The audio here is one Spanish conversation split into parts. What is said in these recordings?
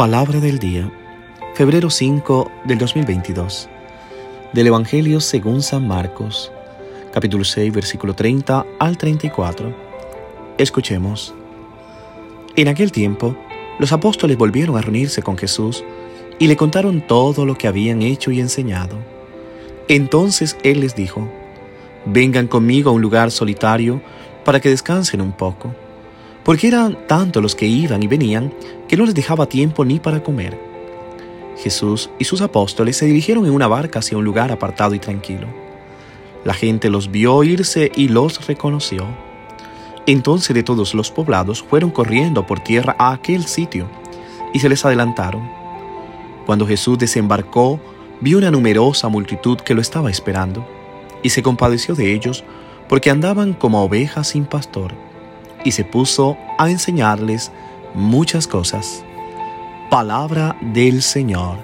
Palabra del día, febrero 5 del 2022, del Evangelio según San Marcos, capítulo 6, versículo 30 al 34. Escuchemos. En aquel tiempo, los apóstoles volvieron a reunirse con Jesús y le contaron todo lo que habían hecho y enseñado. Entonces Él les dijo, vengan conmigo a un lugar solitario para que descansen un poco porque eran tantos los que iban y venían que no les dejaba tiempo ni para comer. Jesús y sus apóstoles se dirigieron en una barca hacia un lugar apartado y tranquilo. La gente los vio irse y los reconoció. Entonces de todos los poblados fueron corriendo por tierra a aquel sitio y se les adelantaron. Cuando Jesús desembarcó, vio una numerosa multitud que lo estaba esperando y se compadeció de ellos porque andaban como ovejas sin pastor y se puso a enseñarles muchas cosas. Palabra del Señor.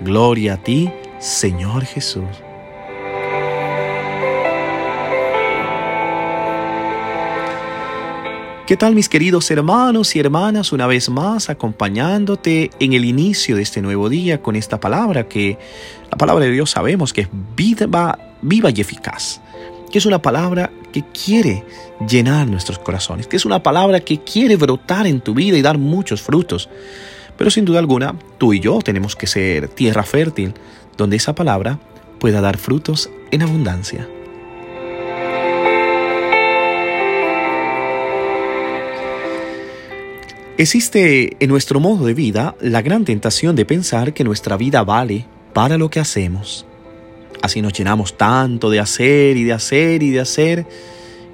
Gloria a ti, Señor Jesús. ¿Qué tal mis queridos hermanos y hermanas? Una vez más acompañándote en el inicio de este nuevo día con esta palabra que la palabra de Dios sabemos que es viva, viva y eficaz que es una palabra que quiere llenar nuestros corazones, que es una palabra que quiere brotar en tu vida y dar muchos frutos. Pero sin duda alguna, tú y yo tenemos que ser tierra fértil donde esa palabra pueda dar frutos en abundancia. Existe en nuestro modo de vida la gran tentación de pensar que nuestra vida vale para lo que hacemos. Así nos llenamos tanto de hacer y de hacer y de hacer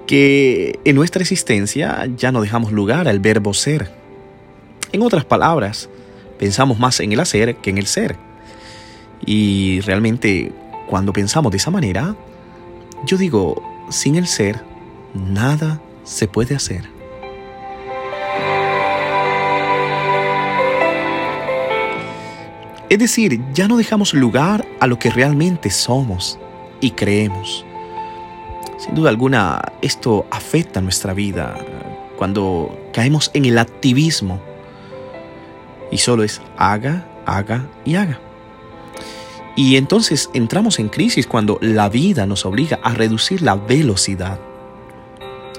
que en nuestra existencia ya no dejamos lugar al verbo ser. En otras palabras, pensamos más en el hacer que en el ser. Y realmente cuando pensamos de esa manera, yo digo, sin el ser, nada se puede hacer. Es decir, ya no dejamos lugar a lo que realmente somos y creemos. Sin duda alguna, esto afecta nuestra vida cuando caemos en el activismo y solo es haga, haga y haga. Y entonces entramos en crisis cuando la vida nos obliga a reducir la velocidad.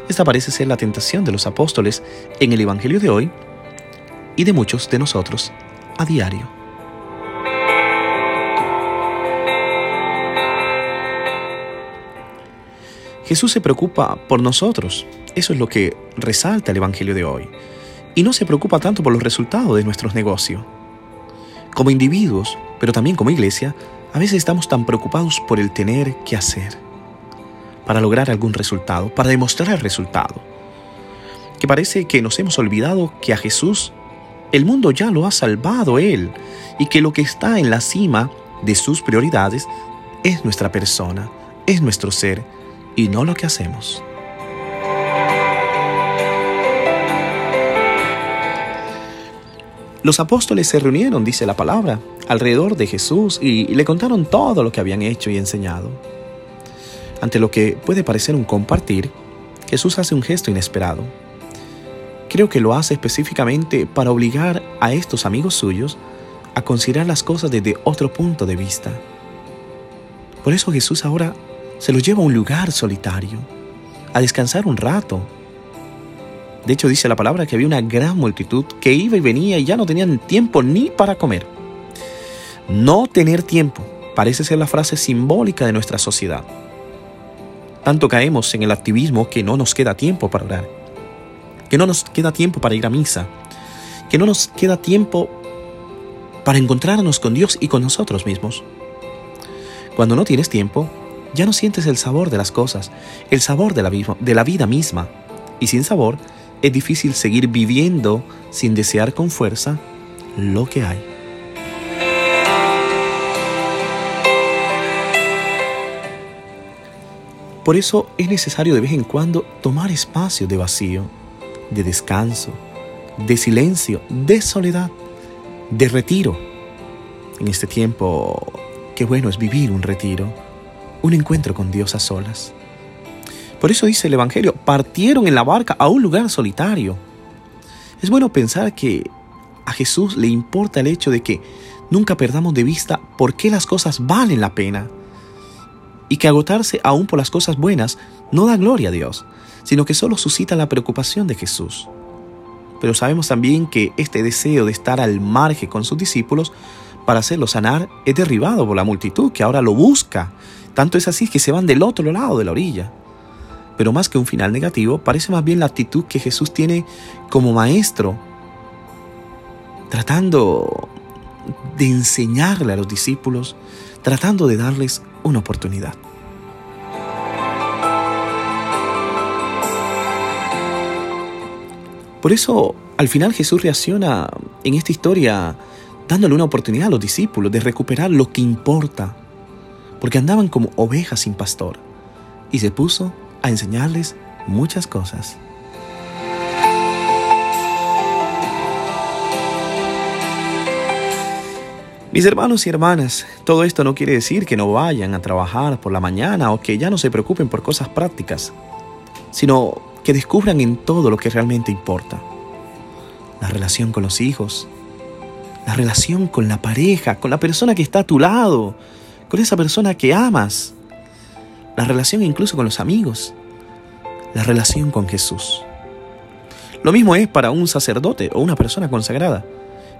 Esta parece ser la tentación de los apóstoles en el Evangelio de hoy y de muchos de nosotros a diario. Jesús se preocupa por nosotros. Eso es lo que resalta el Evangelio de hoy. Y no se preocupa tanto por los resultados de nuestros negocios. Como individuos, pero también como iglesia, a veces estamos tan preocupados por el tener que hacer, para lograr algún resultado, para demostrar el resultado, que parece que nos hemos olvidado que a Jesús el mundo ya lo ha salvado Él y que lo que está en la cima de sus prioridades es nuestra persona, es nuestro ser, y no lo que hacemos. Los apóstoles se reunieron, dice la palabra, alrededor de Jesús y le contaron todo lo que habían hecho y enseñado. Ante lo que puede parecer un compartir, Jesús hace un gesto inesperado. Creo que lo hace específicamente para obligar a estos amigos suyos a considerar las cosas desde otro punto de vista. Por eso Jesús ahora se los lleva a un lugar solitario, a descansar un rato. De hecho, dice la palabra que había una gran multitud que iba y venía y ya no tenían tiempo ni para comer. No tener tiempo parece ser la frase simbólica de nuestra sociedad. Tanto caemos en el activismo que no nos queda tiempo para orar, que no nos queda tiempo para ir a misa, que no nos queda tiempo para encontrarnos con Dios y con nosotros mismos. Cuando no tienes tiempo, ya no sientes el sabor de las cosas, el sabor de la, vida misma. Y sin sabor es difícil seguir viviendo sin desear con fuerza lo que hay. Por eso es necesario de vez en cuando tomar espacio de vacío, de descanso, de silencio, de soledad, de retiro. En este tiempo, qué bueno es vivir un retiro un encuentro con Dios a solas. Por eso dice el Evangelio, partieron en la barca a un lugar solitario. Es bueno pensar que a Jesús le importa el hecho de que nunca perdamos de vista por qué las cosas valen la pena y que agotarse aún por las cosas buenas no da gloria a Dios, sino que solo suscita la preocupación de Jesús. Pero sabemos también que este deseo de estar al margen con sus discípulos para hacerlo sanar es derribado por la multitud que ahora lo busca. Tanto es así que se van del otro lado de la orilla. Pero más que un final negativo, parece más bien la actitud que Jesús tiene como maestro, tratando de enseñarle a los discípulos, tratando de darles una oportunidad. Por eso, al final Jesús reacciona en esta historia dándole una oportunidad a los discípulos de recuperar lo que importa, porque andaban como ovejas sin pastor, y se puso a enseñarles muchas cosas. Mis hermanos y hermanas, todo esto no quiere decir que no vayan a trabajar por la mañana o que ya no se preocupen por cosas prácticas, sino que descubran en todo lo que realmente importa. La relación con los hijos, la relación con la pareja, con la persona que está a tu lado, con esa persona que amas, la relación incluso con los amigos, la relación con Jesús. Lo mismo es para un sacerdote o una persona consagrada.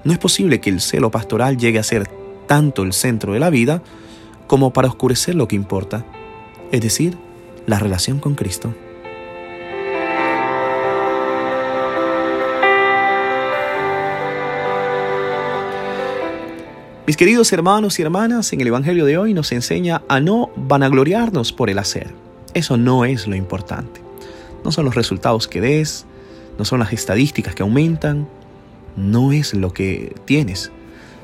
No es posible que el celo pastoral llegue a ser tanto el centro de la vida como para oscurecer lo que importa, es decir, la relación con Cristo. Mis queridos hermanos y hermanas, en el Evangelio de hoy nos enseña a no vanagloriarnos por el hacer. Eso no es lo importante. No son los resultados que des, no son las estadísticas que aumentan, no es lo que tienes,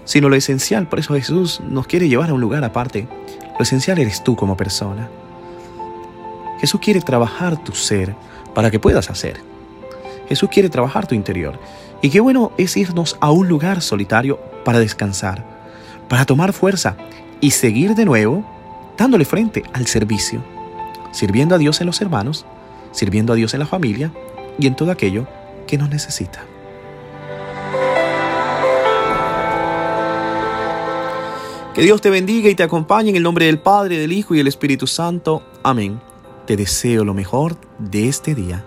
sino lo esencial. Por eso Jesús nos quiere llevar a un lugar aparte. Lo esencial eres tú como persona. Jesús quiere trabajar tu ser para que puedas hacer. Jesús quiere trabajar tu interior. Y qué bueno es irnos a un lugar solitario para descansar para tomar fuerza y seguir de nuevo dándole frente al servicio, sirviendo a Dios en los hermanos, sirviendo a Dios en la familia y en todo aquello que nos necesita. Que Dios te bendiga y te acompañe en el nombre del Padre, del Hijo y del Espíritu Santo. Amén. Te deseo lo mejor de este día.